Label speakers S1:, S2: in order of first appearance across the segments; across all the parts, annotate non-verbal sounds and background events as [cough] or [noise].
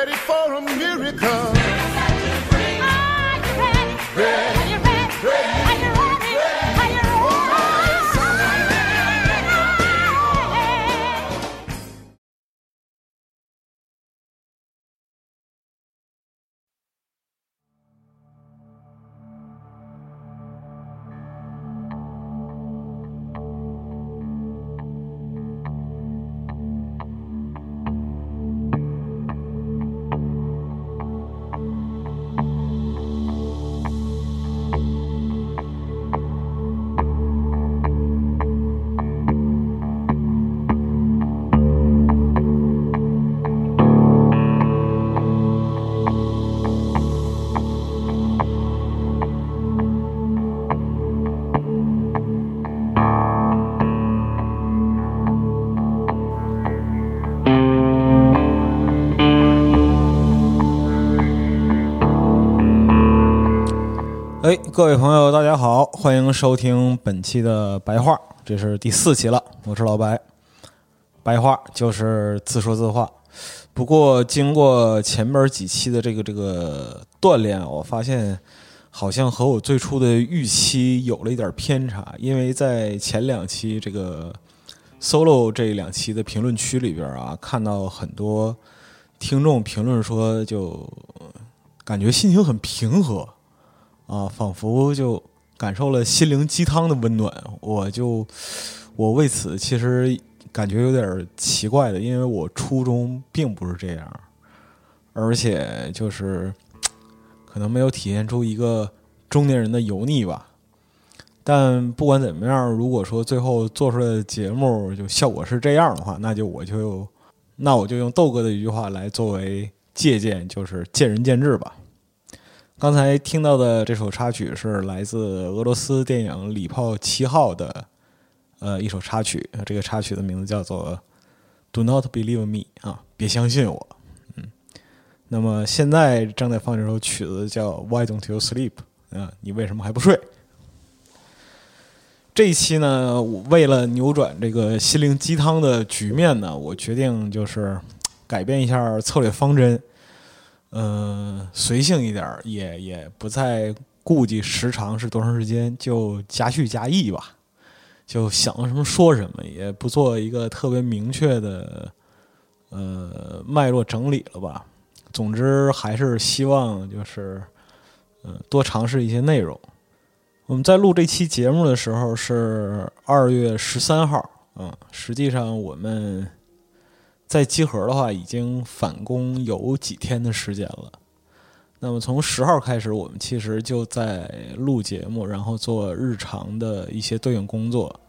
S1: ready for a miracle? Are you ready? Ready. 各位朋友，大家好，欢迎收听本期的白话，这是第四期了。我是老白，白话就是自说自话。不过经过前面几期的这个这个锻炼，我发现好像和我最初的预期有了一点偏差。因为在前两期这个 solo 这两期的评论区里边啊，看到很多听众评论说，就感觉心情很平和。啊，仿佛就感受了心灵鸡汤的温暖，我就我为此其实感觉有点奇怪的，因为我初衷并不是这样，而且就是可能没有体现出一个中年人的油腻吧。但不管怎么样，如果说最后做出来的节目就效果是这样的话，那就我就那我就用豆哥的一句话来作为借鉴，就是见仁见智吧。刚才听到的这首插曲是来自俄罗斯电影《礼炮七号》的，呃，一首插曲。这个插曲的名字叫做《Do Not Believe Me》啊，别相信我。嗯，那么现在正在放这首曲子叫《Why Don't You Sleep》啊，你为什么还不睡？这一期呢，为了扭转这个心灵鸡汤的局面呢，我决定就是改变一下策略方针。嗯，随性一点儿，也也不再顾及时长是多长时间，就加叙加意吧，就想什么说什么，也不做一个特别明确的呃脉络整理了吧。总之，还是希望就是嗯多尝试一些内容。我们在录这期节目的时候是二月十三号，嗯，实际上我们。在集合的话，已经返工有几天的时间了。那么从十号开始，我们其实就在录节目，然后做日常的一些对应工作。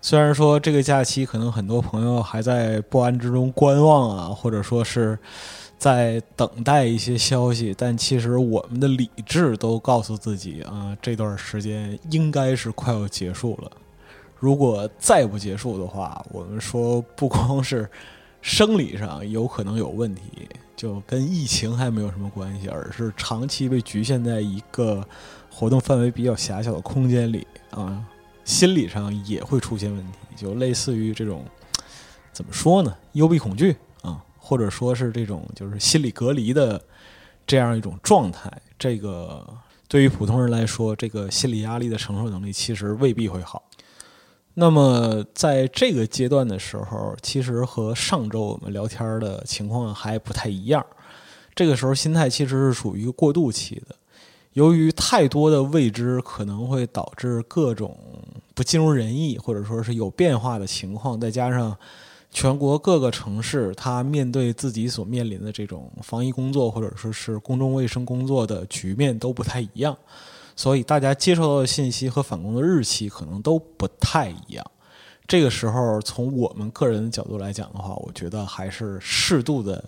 S1: 虽然说这个假期可能很多朋友还在不安之中观望啊，或者说是在等待一些消息，但其实我们的理智都告诉自己啊，这段时间应该是快要结束了。如果再不结束的话，我们说不光是。生理上有可能有问题，就跟疫情还没有什么关系，而是长期被局限在一个活动范围比较狭小的空间里啊，心理上也会出现问题，就类似于这种怎么说呢？幽闭恐惧啊，或者说是这种就是心理隔离的这样一种状态。这个对于普通人来说，这个心理压力的承受能力其实未必会好。那么在这个阶段的时候，其实和上周我们聊天的情况还不太一样。这个时候心态其实是属于过渡期的，由于太多的未知，可能会导致各种不尽如人意，或者说是有变化的情况，再加上全国各个城市，它面对自己所面临的这种防疫工作或者说是公众卫生工作的局面都不太一样，所以大家接收到的信息和返工的日期可能都不太一样。这个时候，从我们个人的角度来讲的话，我觉得还是适度的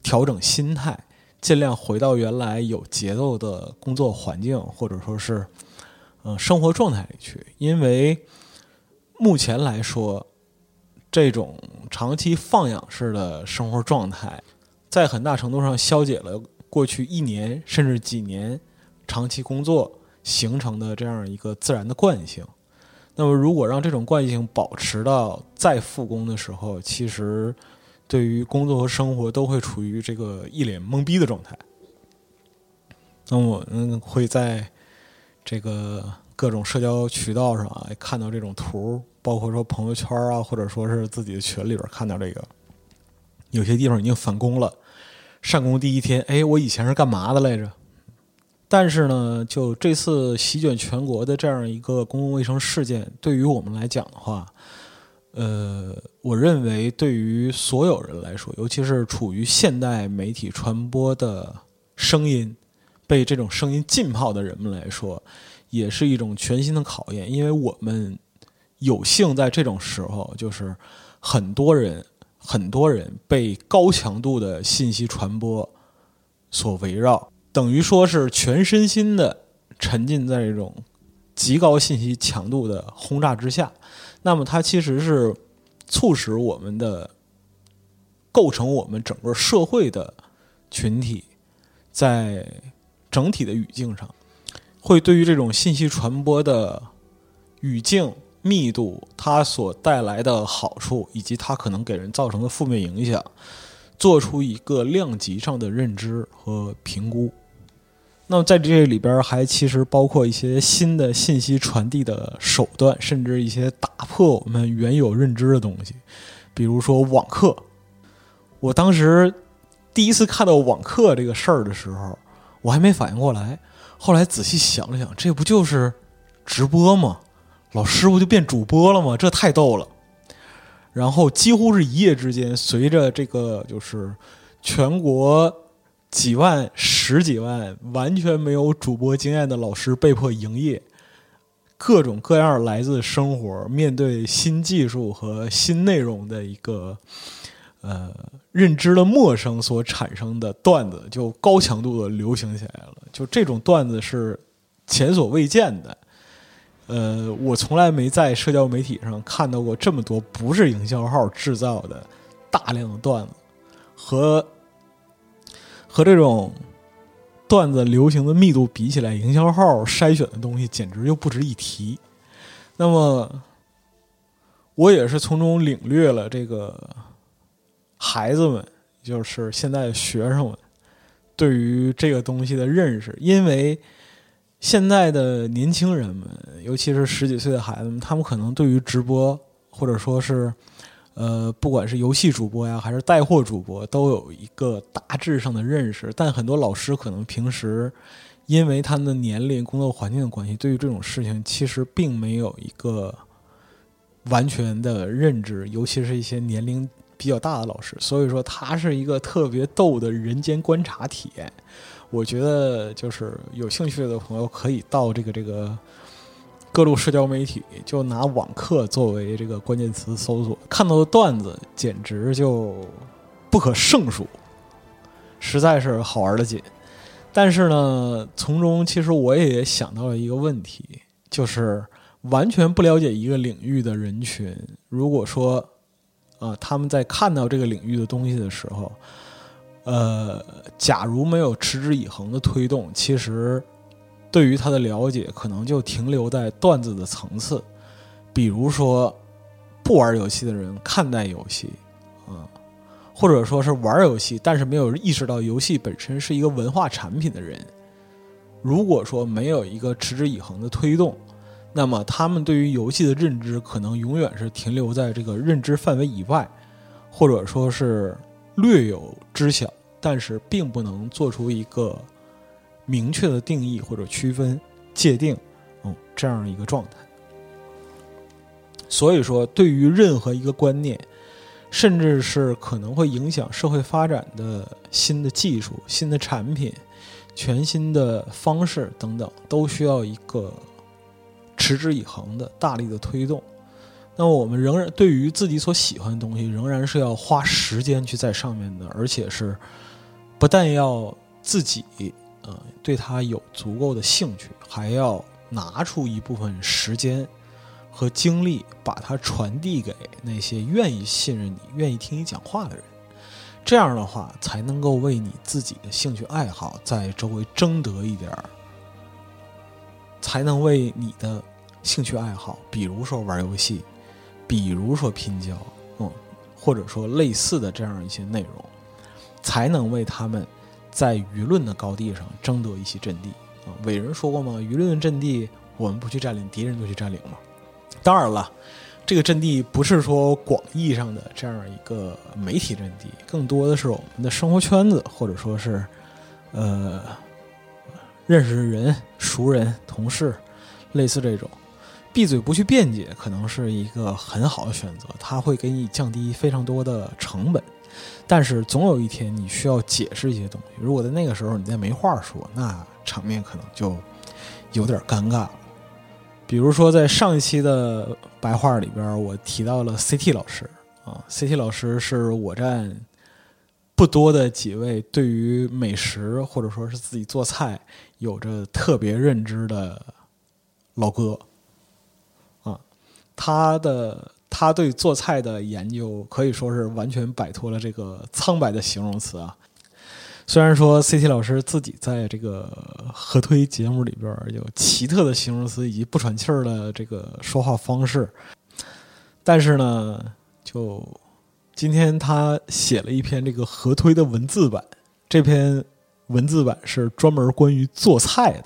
S1: 调整心态，尽量回到原来有节奏的工作环境，或者说是嗯、呃生活状态里去。因为目前来说，这种长期放养式的生活状态，在很大程度上消解了过去一年甚至几年长期工作形成的这样一个自然的惯性。那么，如果让这种惯性保持到再复工的时候，其实对于工作和生活都会处于这个一脸懵逼的状态。那我们会在这个各种社交渠道上啊看到这种图，包括说朋友圈啊，或者说是自己的群里边看到这个，有些地方已经返工了，上工第一天，哎，我以前是干嘛的来着？但是呢，就这次席卷全国的这样一个公共卫生事件，对于我们来讲的话，呃，我认为对于所有人来说，尤其是处于现代媒体传播的声音，被这种声音浸泡的人们来说，也是一种全新的考验，因为我们有幸在这种时候，就是很多人很多人被高强度的信息传播所围绕。等于说是全身心的沉浸在这种极高信息强度的轰炸之下，那么它其实是促使我们的构成我们整个社会的群体，在整体的语境上，会对于这种信息传播的语境密度，它所带来的好处，以及它可能给人造成的负面影响，做出一个量级上的认知和评估。那么在这里边还其实包括一些新的信息传递的手段，甚至一些打破我们原有认知的东西，比如说网课。我当时第一次看到网课这个事儿的时候，我还没反应过来，后来仔细想了想，这不就是直播吗？老师不就变主播了吗？这太逗了。然后几乎是一夜之间，随着这个就是全国几万、十几万完全没有主播经验的老师被迫营业，各种各样来自生活面对新技术和新内容的一个呃认知的陌生所产生的段子，就高强度的流行起来了。就这种段子是前所未见的。呃，我从来没在社交媒体上看到过这么多不是营销号制造的大量的段子，和和这种段子流行的密度比起来，营销号筛选的东西简直就不值一提。那么，我也是从中领略了这个孩子们，就是现在的学生们对于这个东西的认识，因为。现在的年轻人们，尤其是十几岁的孩子们，他们可能对于直播或者说是，呃，不管是游戏主播呀，还是带货主播，都有一个大致上的认识。但很多老师可能平时因为他们的年龄、工作环境的关系，对于这种事情其实并没有一个完全的认知，尤其是一些年龄比较大的老师。所以说，他是一个特别逗的人间观察体验。我觉得就是有兴趣的朋友可以到这个这个各路社交媒体，就拿网课作为这个关键词搜索，看到的段子简直就不可胜数，实在是好玩的紧。但是呢，从中其实我也想到了一个问题，就是完全不了解一个领域的人群，如果说啊、他们在看到这个领域的东西的时候。呃，假如没有持之以恒的推动，其实对于他的了解可能就停留在段子的层次。比如说，不玩游戏的人看待游戏，啊、或者说是玩游戏但是没有意识到游戏本身是一个文化产品的人，如果说没有一个持之以恒的推动，那么他们对于游戏的认知可能永远是停留在这个认知范围以外，或者说是略有知晓。但是并不能做出一个明确的定义或者区分界定，嗯，这样一个状态。所以说，对于任何一个观念，甚至是可能会影响社会发展的新的技术、新的产品、全新的方式等等，都需要一个持之以恒的大力的推动。那么，我们仍然对于自己所喜欢的东西，仍然是要花时间去在上面的，而且是不但要自己呃对它有足够的兴趣，还要拿出一部分时间。和精力把它传递给那些愿意信任你、愿意听你讲话的人，这样的话才能够为你自己的兴趣爱好在周围争得一点儿，才能为你的兴趣爱好，比如说玩游戏，比如说拼胶，嗯，或者说类似的这样一些内容，才能为他们在舆论的高地上争得一席阵地啊！伟人说过吗？舆论阵地，我们不去占领，敌人就去占领嘛。当然了，这个阵地不是说广义上的这样一个媒体阵地，更多的是我们的生活圈子，或者说是，呃，认识的人、熟人、同事，类似这种，闭嘴不去辩解，可能是一个很好的选择，它会给你降低非常多的成本。但是总有一天你需要解释一些东西，如果在那个时候你再没话说，那场面可能就有点尴尬了。比如说，在上一期的白话里边，我提到了 CT 老师啊，CT 老师是我站不多的几位对于美食或者说是自己做菜有着特别认知的老哥啊，他的他对做菜的研究可以说是完全摆脱了这个苍白的形容词啊。虽然说 CT 老师自己在这个合推节目里边有奇特的形容词以及不喘气儿的这个说话方式，但是呢，就今天他写了一篇这个合推的文字版，这篇文字版是专门关于做菜的，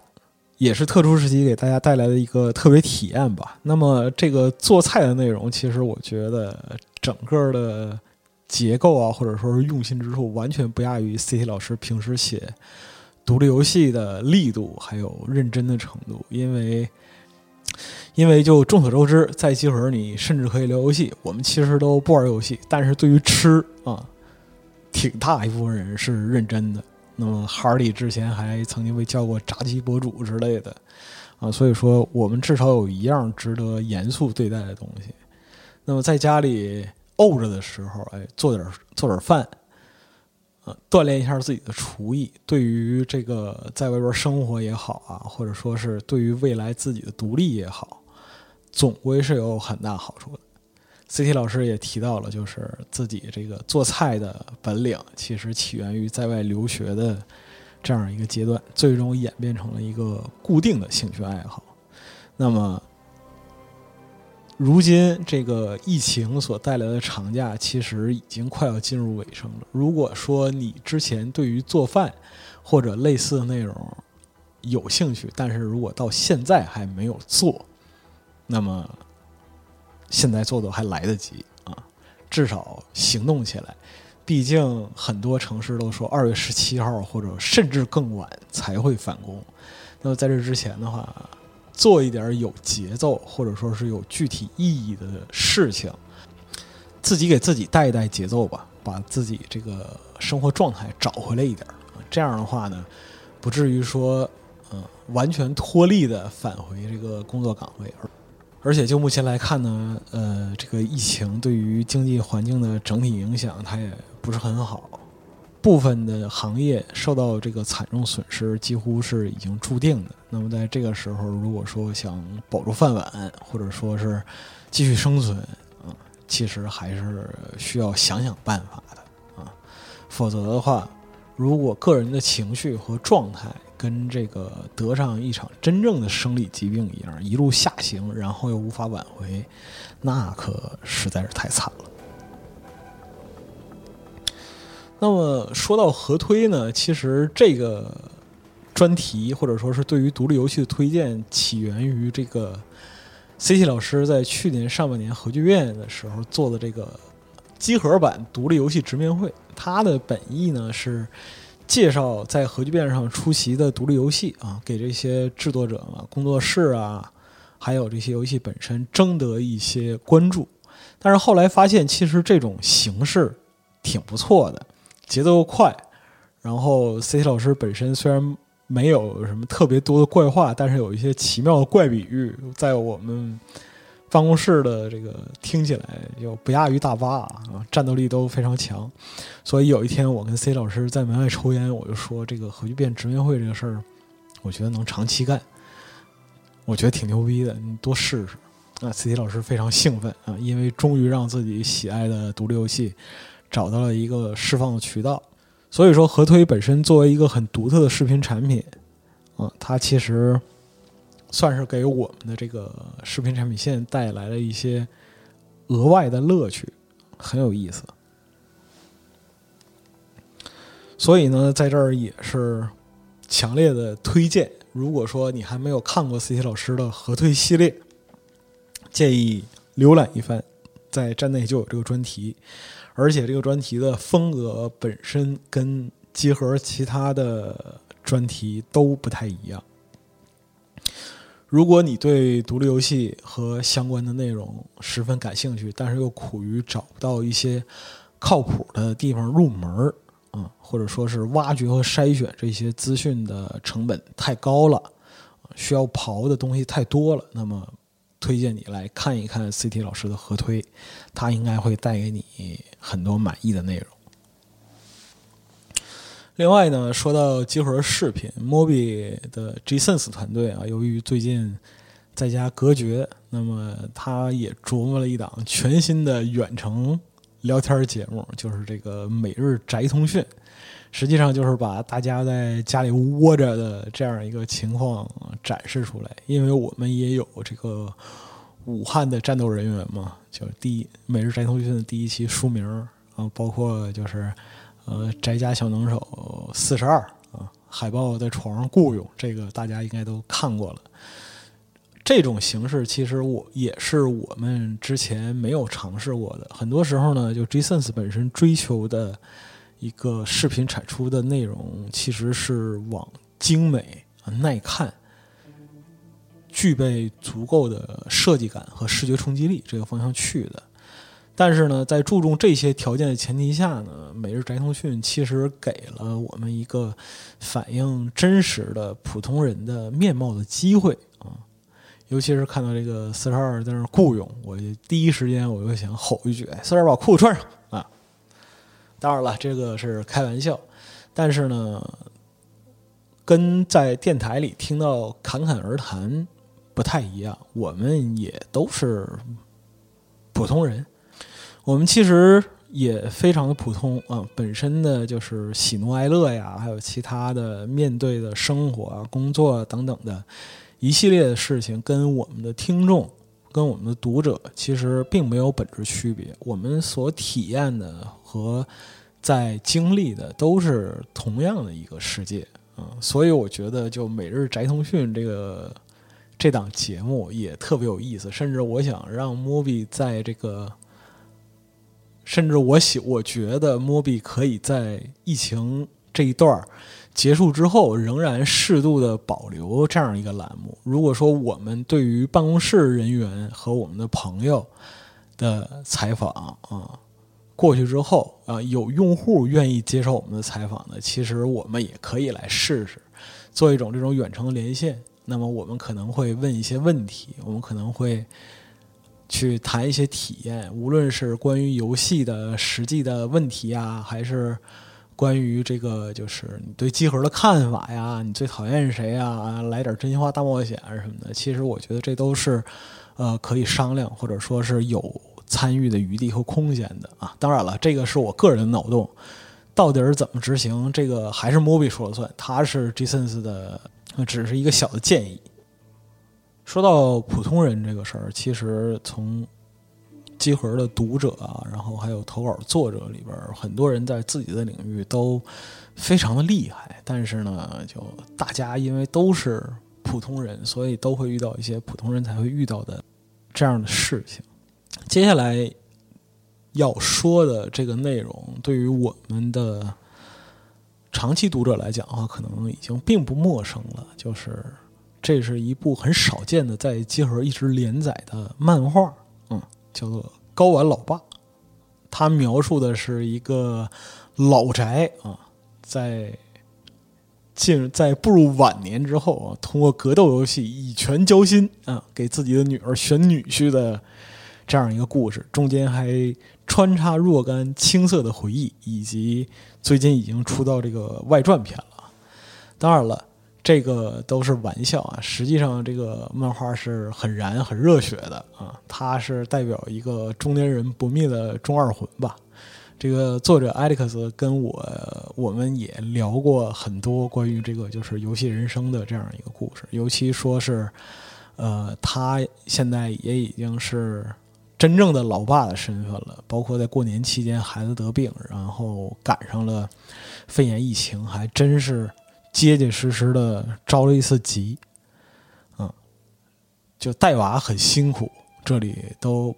S1: 也是特殊时期给大家带来的一个特别体验吧。那么这个做菜的内容，其实我觉得整个的。结构啊，或者说是用心之处，完全不亚于 CT 老师平时写独立游戏的力度还有认真的程度。因为，因为就众所周知，在集合你甚至可以聊游戏，我们其实都不玩游戏，但是对于吃啊，挺大一部分人是认真的。那么哈里之前还曾经被叫过炸鸡博主之类的啊，所以说我们至少有一样值得严肃对待的东西。那么在家里。怄着的时候，哎，做点做点饭，呃，锻炼一下自己的厨艺。对于这个在外边生活也好啊，或者说是对于未来自己的独立也好，总归是有很大好处的。CT 老师也提到了，就是自己这个做菜的本领，其实起源于在外留学的这样一个阶段，最终演变成了一个固定的兴趣爱好。那么。如今这个疫情所带来的长假，其实已经快要进入尾声了。如果说你之前对于做饭或者类似的内容有兴趣，但是如果到现在还没有做，那么现在做做还来得及啊！至少行动起来。毕竟很多城市都说二月十七号或者甚至更晚才会返工。那么在这之前的话，做一点有节奏或者说是有具体意义的事情，自己给自己带一带节奏吧，把自己这个生活状态找回来一点这样的话呢，不至于说，嗯，完全脱力的返回这个工作岗位而。而且就目前来看呢，呃，这个疫情对于经济环境的整体影响，它也不是很好。部分的行业受到这个惨重损失，几乎是已经注定的。那么在这个时候，如果说想保住饭碗，或者说是继续生存，啊，其实还是需要想想办法的啊。否则的话，如果个人的情绪和状态跟这个得上一场真正的生理疾病一样，一路下行，然后又无法挽回，那可实在是太惨了。那么说到合推呢，其实这个专题或者说是对于独立游戏的推荐，起源于这个 CT 老师在去年上半年核聚变的时候做的这个机核版独立游戏直面会。它的本意呢是介绍在核聚变上出席的独立游戏啊，给这些制作者啊、工作室啊，还有这些游戏本身争得一些关注。但是后来发现，其实这种形式挺不错的，节奏又快。然后 CT 老师本身虽然没有什么特别多的怪话，但是有一些奇妙的怪比喻，在我们办公室的这个听起来就不亚于大巴啊，战斗力都非常强。所以有一天我跟 C 老师在门外抽烟，我就说这个核聚变直面会这个事儿，我觉得能长期干，我觉得挺牛逼的，你多试试。啊，C 老师非常兴奋啊，因为终于让自己喜爱的独立游戏找到了一个释放的渠道。所以说，核推本身作为一个很独特的视频产品，啊，它其实算是给我们的这个视频产品线带来了一些额外的乐趣，很有意思。所以呢，在这儿也是强烈的推荐，如果说你还没有看过 C T 老师的核推系列，建议浏览一番，在站内就有这个专题。而且这个专题的风格本身跟集合其他的专题都不太一样。如果你对独立游戏和相关的内容十分感兴趣，但是又苦于找不到一些靠谱的地方入门啊，或者说是挖掘和筛选这些资讯的成本太高了，需要刨的东西太多了，那么。推荐你来看一看 CT 老师的合推，他应该会带给你很多满意的内容。另外呢，说到集合视频，Mobi 的 G-Sense 团队啊，由于最近在家隔绝，那么他也琢磨了一档全新的远程聊天节目，就是这个每日宅通讯。实际上就是把大家在家里窝着的这样一个情况展示出来，因为我们也有这个武汉的战斗人员嘛，就是第一每日宅通讯的第一期书名啊，包括就是呃宅家小能手四十二啊，海豹在床上雇佣，这个大家应该都看过了。这种形式其实我也是我们之前没有尝试过的，很多时候呢，就 Jasons 本身追求的。一个视频产出的内容其实是往精美、耐看、具备足够的设计感和视觉冲击力这个方向去的。但是呢，在注重这些条件的前提下呢，每日宅通讯其实给了我们一个反映真实的普通人的面貌的机会啊。尤其是看到这个四十二在那雇佣，我第一时间我就想吼一句：“四十二，把裤子穿上啊。”当然了，这个是开玩笑，但是呢，跟在电台里听到侃侃而谈不太一样。我们也都是普通人，我们其实也非常的普通啊。本身的就是喜怒哀乐呀，还有其他的面对的生活啊、工作等等的一系列的事情，跟我们的听众、跟我们的读者其实并没有本质区别。我们所体验的。和在经历的都是同样的一个世界啊，所以我觉得就每日宅通讯这个这档节目也特别有意思，甚至我想让 Mobi 在这个，甚至我喜我觉得 Mobi 可以在疫情这一段结束之后，仍然适度的保留这样一个栏目。如果说我们对于办公室人员和我们的朋友的采访啊。过去之后啊，有用户愿意接受我们的采访的，其实我们也可以来试试，做一种这种远程连线。那么我们可能会问一些问题，我们可能会去谈一些体验，无论是关于游戏的实际的问题啊，还是关于这个就是你对集合的看法呀，你最讨厌谁啊，来点真心话大冒险啊什么的。其实我觉得这都是呃可以商量，或者说是有。参与的余地和空间的啊，当然了，这个是我个人的脑洞，到底是怎么执行，这个还是 Mobi 说了算，他是 Jason 的，只是一个小的建议。说到普通人这个事儿，其实从集合的读者啊，然后还有投稿作者里边，很多人在自己的领域都非常的厉害，但是呢，就大家因为都是普通人，所以都会遇到一些普通人才会遇到的这样的事情。接下来要说的这个内容，对于我们的长期读者来讲的话，可能已经并不陌生了。就是这是一部很少见的在集合一直连载的漫画，嗯，叫做《高玩老爸》。他描述的是一个老宅啊，在进在步入晚年之后啊，通过格斗游戏以权交心啊，给自己的女儿选女婿的这样一个故事，中间还穿插若干青涩的回忆，以及最近已经出到这个外传片了。当然了，这个都是玩笑啊，实际上这个漫画是很燃、很热血的啊，它是代表一个中年人不灭的中二魂吧。这个作者艾利克斯跟我我们也聊过很多关于这个就是游戏人生的这样一个故事，尤其说是，呃，他现在也已经是真正的老爸的身份了，包括在过年期间孩子得病，然后赶上了肺炎疫情，还真是结结实实的着了一次急，嗯，就带娃很辛苦，这里都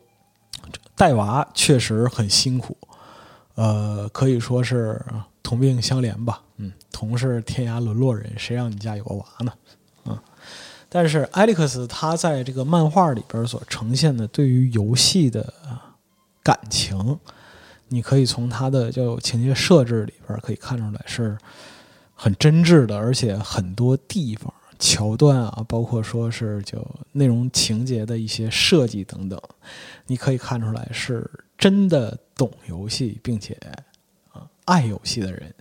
S1: 带娃确实很辛苦。呃，可以说是同病相怜吧。嗯，同是天涯沦落人，谁让你家有个娃呢？嗯，但是艾利克斯他在这个漫画里边所呈现的对于游戏的感情，你可以从他的就情节设置里边可以看出来是很真挚的，而且很多地方桥段啊，包括说是就内容情节的一些设计等等，你可以看出来是。真的懂游戏并且啊爱游戏的人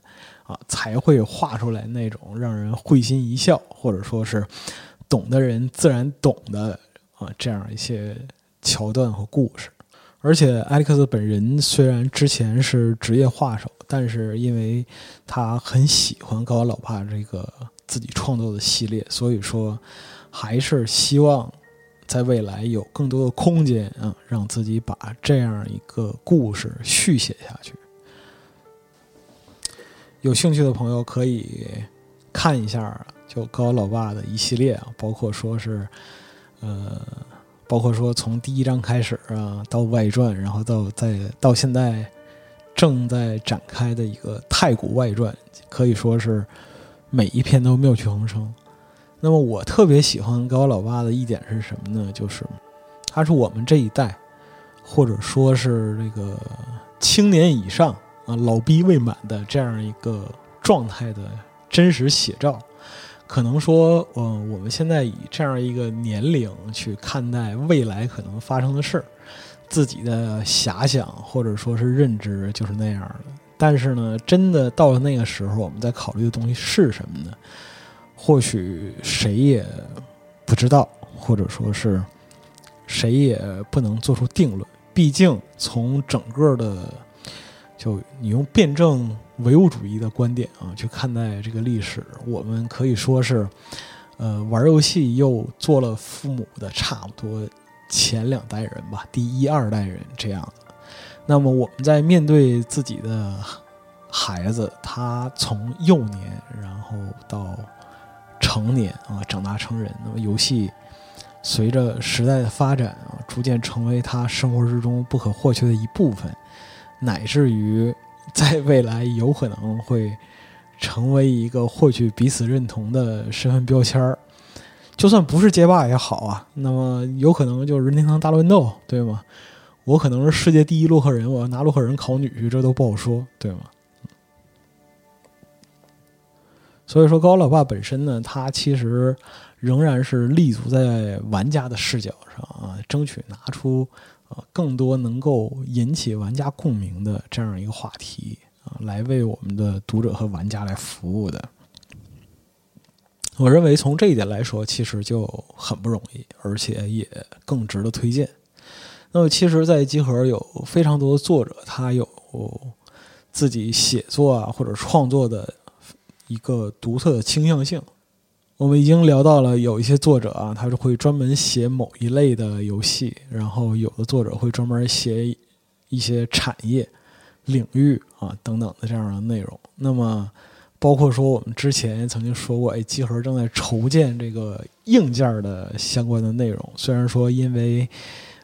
S1: 啊，才会画出来那种让人会心一笑，或者说是懂的人自然懂的啊这样一些桥段和故事。而且艾利克斯本人虽然之前是职业画手，但是因为他很喜欢《高老爸》这个自己创作的系列，所以说还是希望。在未来有更多的空间啊，让自己把这样一个故事续写下去。有兴趣的朋友可以看一下，就高老爸的一系列啊，包括说是，呃，包括说从第一章开始啊，到外传，然后到再到现在正在展开的一个太古外传，可以说是每一篇都妙趣横生。那么我特别喜欢高老爸的一点是什么呢？就是他是我们这一代，或者说是这个青年以上啊老逼未满的这样一个状态的真实写照。可能说，嗯，我们现在以这样一个年龄去看待未来可能发生的事儿，自己的遐想或者说是认知就是那样的。但是呢，真的到了那个时候，我们在考虑的东西是什么呢？或许谁也不知道，或者说是谁也不能做出定论。毕竟从整个的，就你用辩证唯物主义的观点啊去看待这个历史，我们可以说是，呃，玩游戏又做了父母的差不多前两代人吧，第一二代人这样。那么我们在面对自己的孩子，他从幼年然后到。成年啊，长大成人，那么游戏随着时代的发展啊，逐渐成为他生活之中不可或缺的一部分，乃至于在未来有可能会成为一个获取彼此认同的身份标签儿。就算不是街霸也好啊，那么有可能就是任天堂大乱斗，对吗？我可能是世界第一洛克人，我要拿洛克人考女婿，这都不好说，对吗？所以说，高老爸本身呢，他其实仍然是立足在玩家的视角上啊，争取拿出啊更多能够引起玩家共鸣的这样一个话题啊，来为我们的读者和玩家来服务的。我认为从这一点来说，其实就很不容易，而且也更值得推荐。那么，其实，在集合有非常多的作者，他有自己写作啊或者创作的。一个独特的倾向性，我们已经聊到了有一些作者啊，他是会专门写某一类的游戏，然后有的作者会专门写一些产业领域啊等等的这样的内容。那么，包括说我们之前曾经说过，哎，集合正在筹建这个硬件的相关的内容。虽然说因为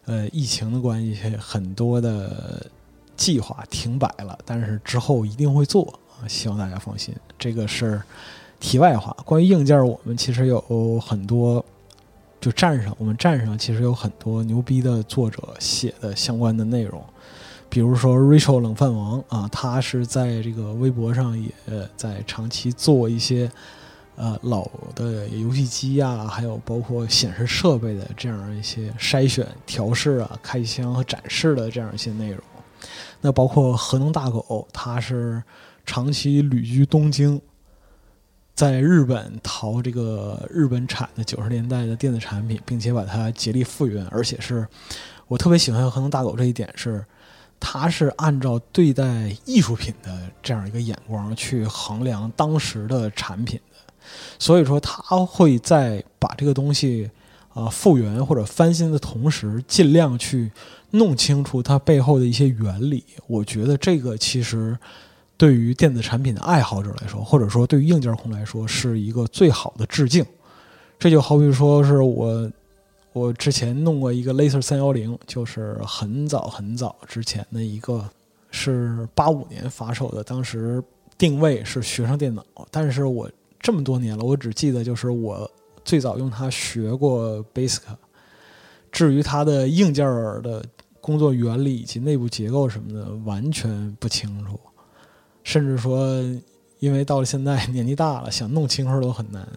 S1: 呃疫情的关系，很多的计划停摆了，但是之后一定会做啊。希望大家放心。这个是题外话。关于硬件，我们其实有很多，就站上我们站上其实有很多牛逼的作者写的相关的内容。比如说 Rachel 冷饭王啊，他是在这个微博上也在长期做一些呃老的游戏机呀，还有包括显示设备的这样一些筛选、调试啊、开箱和展示的这样一些内容。那包括核能大狗，他是长期旅居东京，在日本淘这个日本产的九十年代的电子产品，并且把它竭力复原，而且是我特别喜欢核能大狗这一点是。他是按照对待艺术品的这样一个眼光去衡量当时的产品的，所以说他会在把这个东西啊复原或者翻新的同时，尽量去弄清楚它背后的一些原理。我觉得这个其实对于电子产品的爱好者来说，或者说对于硬件控来说，是一个最好的致敬。这就好比说是我。我之前弄过一个 Laser 三幺零，就是很早很早之前的一个，是八五年发售的。当时定位是学生电脑，但是我这么多年了，我只记得就是我最早用它学过 Basic，至于它的硬件的工作原理以及内部结构什么的，完全不清楚。甚至说，因为到了现在年纪大了，想弄清楚都很难，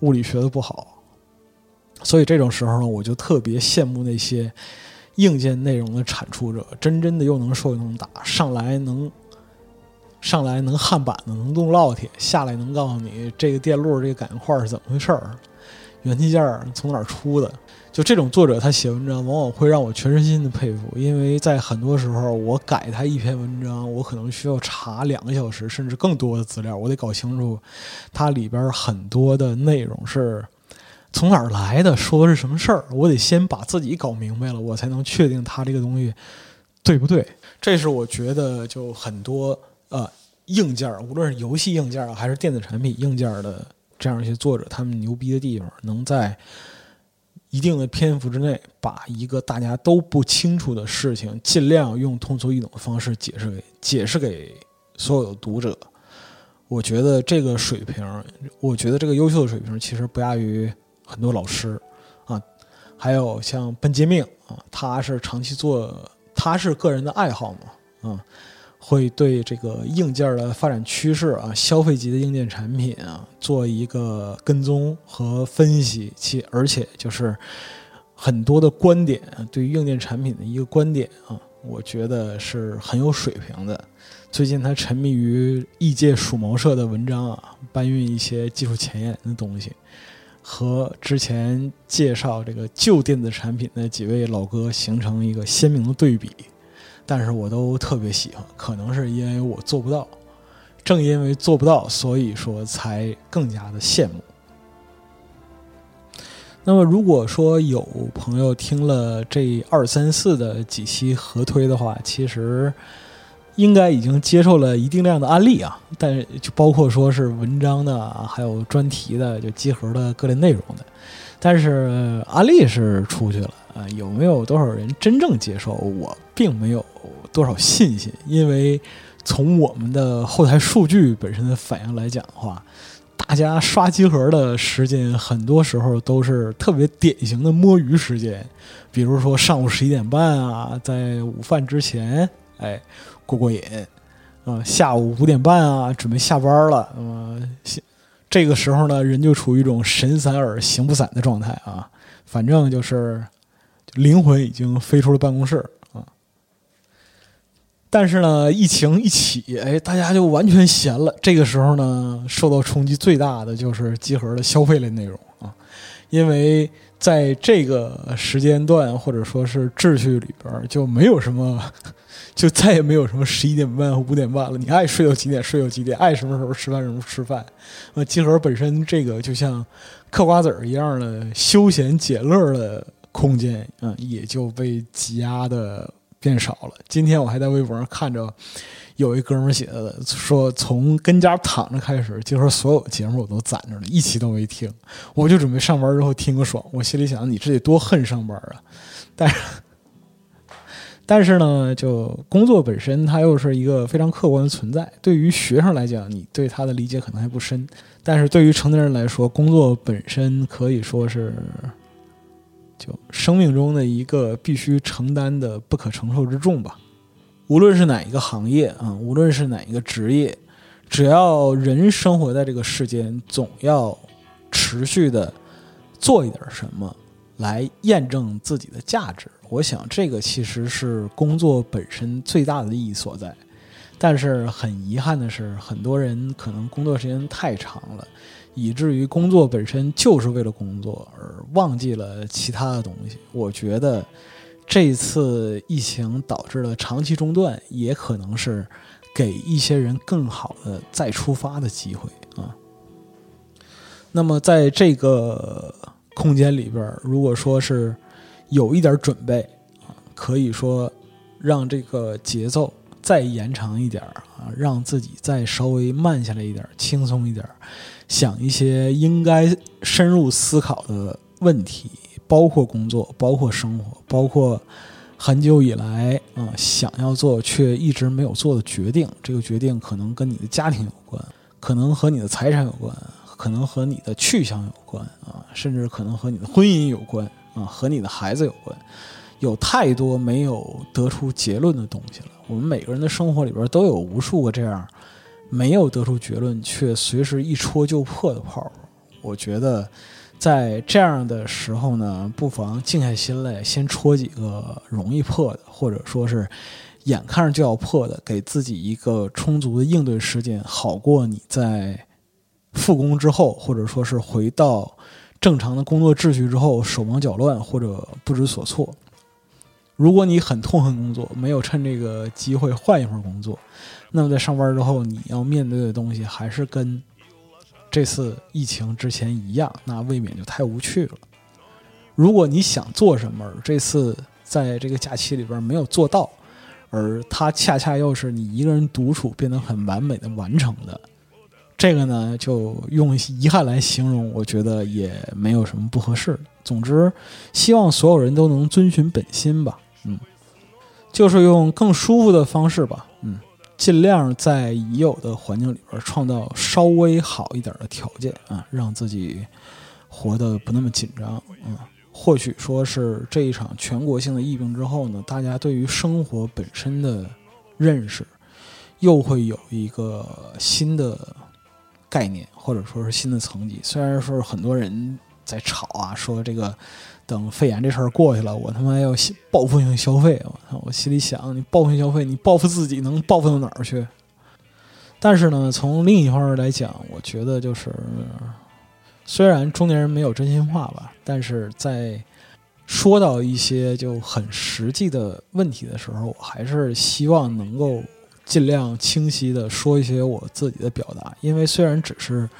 S1: 物理学的不好。所以这种时候呢，我就特别羡慕那些硬件内容的产出者，真真的又能说又能打，上来能上来能焊板子，能动烙铁，下来能告诉你这个电路、这个感应块是怎么回事儿，元器件从哪儿出的。就这种作者，他写文章往往会让我全身心的佩服，因为在很多时候，我改他一篇文章，我可能需要查两个小时甚至更多的资料，我得搞清楚它里边很多的内容是。从哪儿来的？说的是什么事儿？我得先把自己搞明白了，我才能确定他这个东西对不对。这是我觉得就很多呃硬件，无论是游戏硬件还是电子产品硬件的这样一些作者，他们牛逼的地方，能在一定的篇幅之内，把一个大家都不清楚的事情，尽量用通俗易懂的方式解释给解释给所有的读者。我觉得这个水平，我觉得这个优秀的水平，其实不亚于。很多老师，啊，还有像本杰明啊，他是长期做，他是个人的爱好嘛，啊，会对这个硬件的发展趋势啊，消费级的硬件产品啊，做一个跟踪和分析，其而且就是很多的观点，对于硬件产品的一个观点啊，我觉得是很有水平的。最近他沉迷于异界鼠毛社的文章啊，搬运一些技术前沿的东西。和之前介绍这个旧电子产品的几位老哥形成一个鲜明的对比，但是我都特别喜欢，可能是因为我做不到，正因为做不到，所以说才更加的羡慕。那么，如果说有朋友听了这二三四的几期合推的话，其实。应该已经接受了一定量的案例啊，但是就包括说是文章的，还有专题的，就集合的各类内容的。但是案例是出去了啊，有没有多少人真正接受？我并没有多少信心，因为从我们的后台数据本身的反应来讲的话，大家刷集合的时间很多时候都是特别典型的摸鱼时间，比如说上午十一点半啊，在午饭之前，哎。过过瘾，啊，下午五点半啊，准备下班了，那么这个时候呢，人就处于一种神散而形不散的状态啊，反正就是灵魂已经飞出了办公室啊。但是呢，疫情一起，哎，大家就完全闲了。这个时候呢，受到冲击最大的就是集合的消费类内容啊，因为在这个时间段或者说是秩序里边，就没有什么。[laughs] 就再也没有什么十一点半和五点半了，你爱睡到几点睡到几点，爱什么时候吃饭什么时候吃饭。呃，集合本身这个就像嗑瓜子儿一样的休闲解乐的空间，嗯，也就被挤压的变少了。今天我还在微博上看着有一哥们写的，说从跟家躺着开始，集合所有节目我都攒着了，一期都没听，我就准备上班之后听个爽。我心里想，你这得多恨上班啊！[laughs] 但是。[laughs] 但是呢，就工作本身，它又是一个非常客观的存在。对于学生来讲，你对它的理解可能还不深；但是对于成年人来说，工作本身可以说是就生命中的一个必须承担的不可承受之重吧。无论是哪一个行业啊，无论是哪一个职业，只要人生活在这个世间，总要持续的做一点什么来验证自己的价值。我想，这个其实是工作本身最大的意义所在。但是很遗憾的是，很多人可能工作时间太长了，以至于工作本身就是为了工作，而忘记了其他的东西。我觉得，这次疫情导致了长期中断，也可能是给一些人更好的再出发的机会啊。那么，在这个空间里边，如果说是有一点准备啊，可以说让这个节奏再延长一点啊，让自己再稍微慢下来一点，轻松一点，想一些应该深入思考的问题，包括工作，包括生活，包括很久以来啊想要做却一直没有做的决定。这个决定可能跟你的家庭有关，可能和你的财产有关，可能和你的去向有关啊，甚至可能和你的婚姻有关。啊，和你的孩子有关，有太多没有得出结论的东西了。我们每个人的生活里边都有无数个这样没有得出结论却随时一戳就破的泡。我觉得在这样的时候呢，不妨静下心来，先戳几个容易破的，或者说是眼看着就要破的，给自己一个充足的应对时间，好过你在复工之后，或者说是回到。正常的工作秩序之后手忙脚乱或者不知所措。如果你很痛恨工作，没有趁这个机会换一份工作，那么在上班之后你要面对的东西还是跟这次疫情之前一样，那未免就太无趣了。如果你想做什么，这次在这个假期里边没有做到，而它恰恰又是你一个人独处变得很完美的完成的。这个呢，就用遗憾来形容，我觉得也没有什么不合适。总之，希望所有人都能遵循本心吧，嗯，就是用更舒服的方式吧，嗯，尽量在已有的环境里边创造稍微好一点的条件啊，让自己活得不那么紧张，嗯，或许说是这一场全国性的疫病之后呢，大家对于生活本身的认识又会有一个新的。概念或者说是新的层级，虽然说很多人在吵啊，说这个等肺炎这事儿过去了，我他妈要报复性消费。我操，我心里想，你报复性消费，你报复自己能报复到哪儿去？但是呢，从另一方面来讲，我觉得就是，虽然中年人没有真心话吧，但是在说到一些就很实际的问题的时候，我还是希望能够。尽量清晰的说一些我自己的表达，因为虽然只是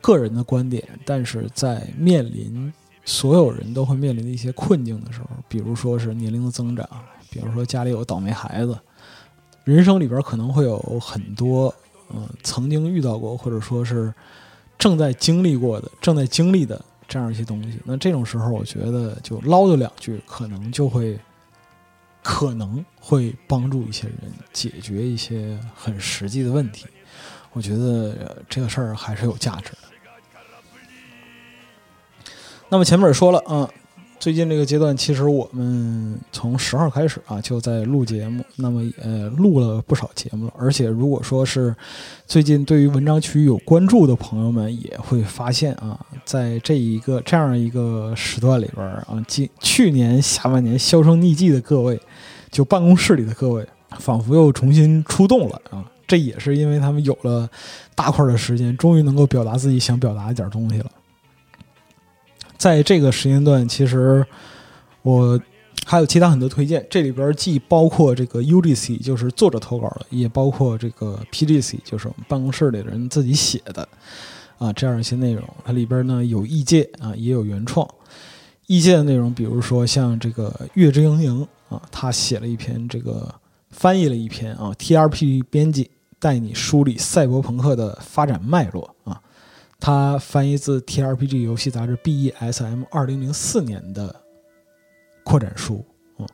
S1: 个人的观点，但是在面临所有人都会面临的一些困境的时候，比如说是年龄的增长，比如说家里有倒霉孩子，人生里边可能会有很多嗯曾经遇到过或者说是正在经历过的、正在经历的这样一些东西。那这种时候，我觉得就唠叨两句，可能就会。可能会帮助一些人解决一些很实际的问题，我觉得这个事儿还是有价值的。那么前面也说了啊，最近这个阶段，其实我们从十号开始啊就在录节目，那么呃录了不少节目了。而且如果说是最近对于文章区域有关注的朋友们，也会发现啊，在这一个这样一个时段里边啊，今去年下半年销声匿迹的各位。就办公室里的各位，仿佛又重新出动了啊！这也是因为他们有了大块的时间，终于能够表达自己想表达一点东西了。在这个时间段，其实我还有其他很多推荐，这里边既包括这个 UGC，就是作者投稿的，也包括这个 PGC，就是我们办公室里的人自己写的啊，这样一些内容。它里边呢有异界啊，也有原创。异界的内容，比如说像这个月之盈盈。啊，他写了一篇这个，翻译了一篇啊，T R P 编辑带你梳理赛博朋克的发展脉络啊，他翻译自 T R P G 游戏杂志 B E S M 二零零四年的扩展书啊，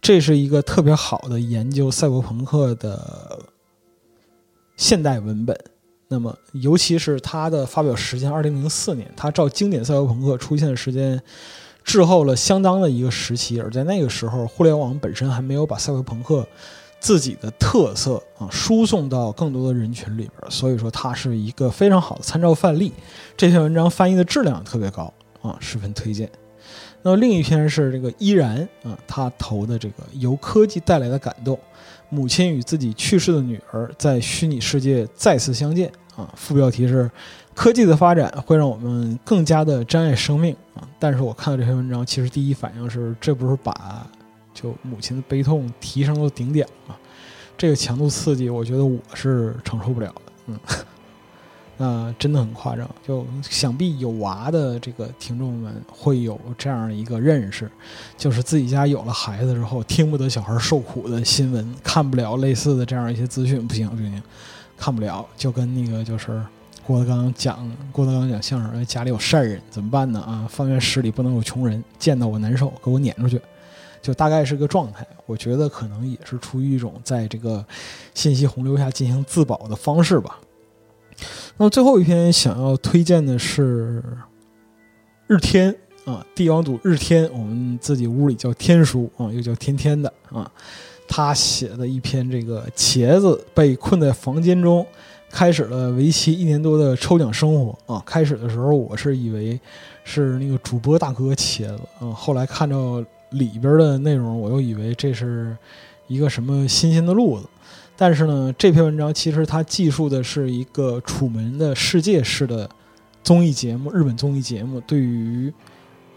S1: 这是一个特别好的研究赛博朋克的现代文本。那么，尤其是它的发表时间，二零零四年，它照经典赛博朋克出现的时间滞后了相当的一个时期，而在那个时候，互联网本身还没有把赛博朋克自己的特色啊输送到更多的人群里边，所以说它是一个非常好的参照范例。这篇文章翻译的质量特别高啊，十分推荐。那么另一篇是这个依然啊，他投的这个由科技带来的感动，母亲与自己去世的女儿在虚拟世界再次相见啊。副标题是科技的发展会让我们更加的珍爱生命啊。但是我看到这篇文章，其实第一反应是这不是把就母亲的悲痛提升到顶点了？这个强度刺激，我觉得我是承受不了的。嗯。那真的很夸张，就想必有娃的这个听众们会有这样一个认识，就是自己家有了孩子之后，听不得小孩受苦的新闻，看不了类似的这样一些资讯，不行不行，看不了，就跟那个就是郭德纲讲郭德纲讲相声，家里有善人怎么办呢？啊，方圆十里不能有穷人，见到我难受，给我撵出去，就大概是个状态。我觉得可能也是出于一种在这个信息洪流下进行自保的方式吧。那么最后一篇想要推荐的是日天啊，帝王组日天，我们自己屋里叫天书啊，又叫天天的啊，他写的一篇这个茄子被困在房间中，开始了为期一年多的抽奖生活啊。开始的时候我是以为是那个主播大哥茄子啊，后来看到里边的内容，我又以为这是一个什么新鲜的路子。但是呢，这篇文章其实它记述的是一个楚门的世界式的综艺节目，日本综艺节目对于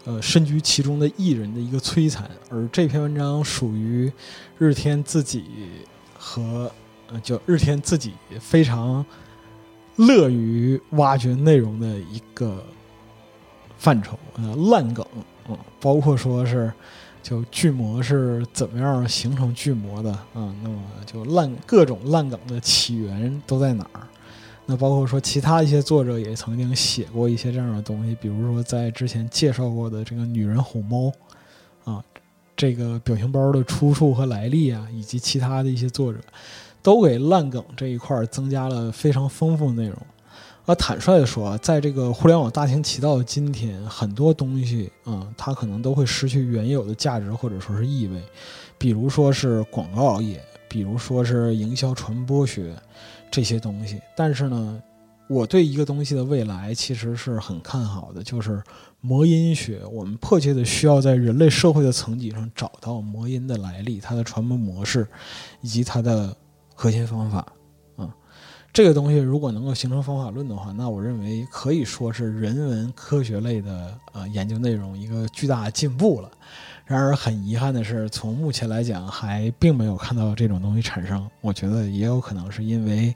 S1: 呃身居其中的艺人的一个摧残。而这篇文章属于日天自己和呃，就日天自己非常乐于挖掘内容的一个范畴，呃，烂梗，嗯，包括说是。就巨魔是怎么样形成巨魔的啊？那么就烂各种烂梗的起源都在哪儿？那包括说其他一些作者也曾经写过一些这样的东西，比如说在之前介绍过的这个女人哄猫啊，这个表情包的出处和来历啊，以及其他的一些作者，都给烂梗这一块增加了非常丰富内容。呃，坦率的说，在这个互联网大行其道的今天，很多东西啊，它可能都会失去原有的价值或者说是意味。比如说是广告业，比如说是营销传播学这些东西。但是呢，我对一个东西的未来其实是很看好的，就是魔音学。我们迫切的需要在人类社会的层级上找到魔音的来历、它的传播模式以及它的核心方法。这个东西如果能够形成方法论的话，那我认为可以说是人文科学类的呃研究内容一个巨大的进步了。然而很遗憾的是，从目前来讲还并没有看到这种东西产生。我觉得也有可能是因为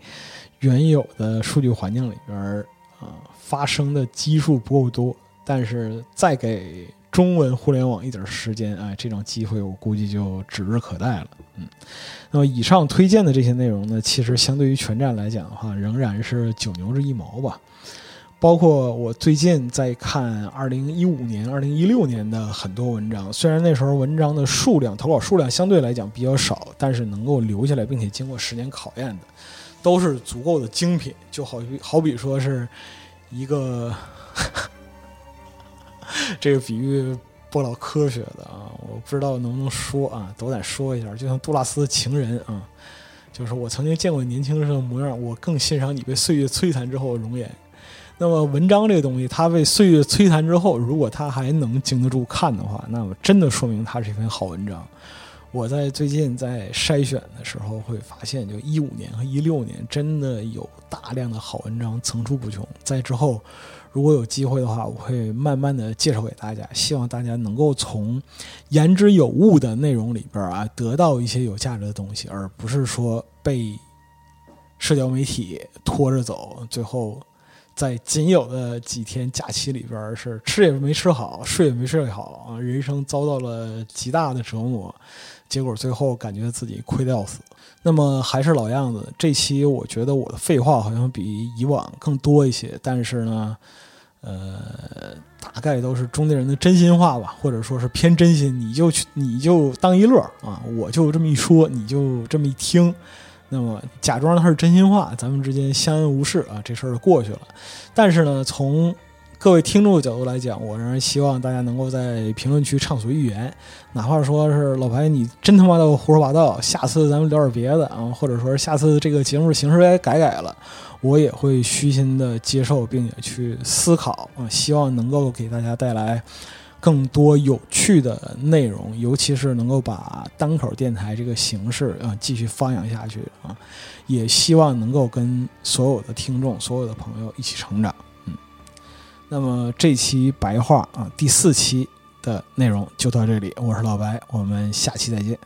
S1: 原有的数据环境里边儿啊发生的基数不够多。但是再给中文互联网一点时间，哎，这种机会我估计就指日可待了。嗯。那么以上推荐的这些内容呢，其实相对于全站来讲的话，仍然是九牛之一毛吧。包括我最近在看二零一五年、二零一六年的很多文章，虽然那时候文章的数量、投稿数量相对来讲比较少，但是能够留下来并且经过时间考验的，都是足够的精品。就好比好比说是一个 [laughs] 这个比喻。不老科学的啊，我不知道能不能说啊，都得说一下。就像杜拉斯的情人啊，就是我曾经见过年轻时的模样，我更欣赏你被岁月摧残之后的容颜。那么文章这个东西，它被岁月摧残之后，如果它还能经得住看的话，那么真的说明它是一篇好文章。我在最近在筛选的时候会发现，就一五年和一六年真的有大量的好文章层出不穷。在之后。如果有机会的话，我会慢慢的介绍给大家，希望大家能够从言之有物的内容里边啊，得到一些有价值的东西，而不是说被社交媒体拖着走，最后在仅有的几天假期里边是吃也没吃好，睡也没睡好啊，人生遭到了极大的折磨，结果最后感觉自己亏得要死。那么还是老样子，这期我觉得我的废话好像比以往更多一些，但是呢，呃，大概都是中年人的真心话吧，或者说是偏真心，你就去你就当一乐啊，我就这么一说，你就这么一听。那么假装它是真心话，咱们之间相安无事啊，这事儿就过去了。但是呢，从各位听众的角度来讲，我仍然希望大家能够在评论区畅所欲言，哪怕说是老白你真他妈的胡说八道，下次咱们聊点别的啊，或者说下次这个节目形式该改改了，我也会虚心的接受，并且去思考啊，希望能够给大家带来。更多有趣的内容，尤其是能够把单口电台这个形式啊继续发扬下去啊，也希望能够跟所有的听众、所有的朋友一起成长。嗯，那么这期白话啊第四期的内容就到这里，我是老白，我们下期再见。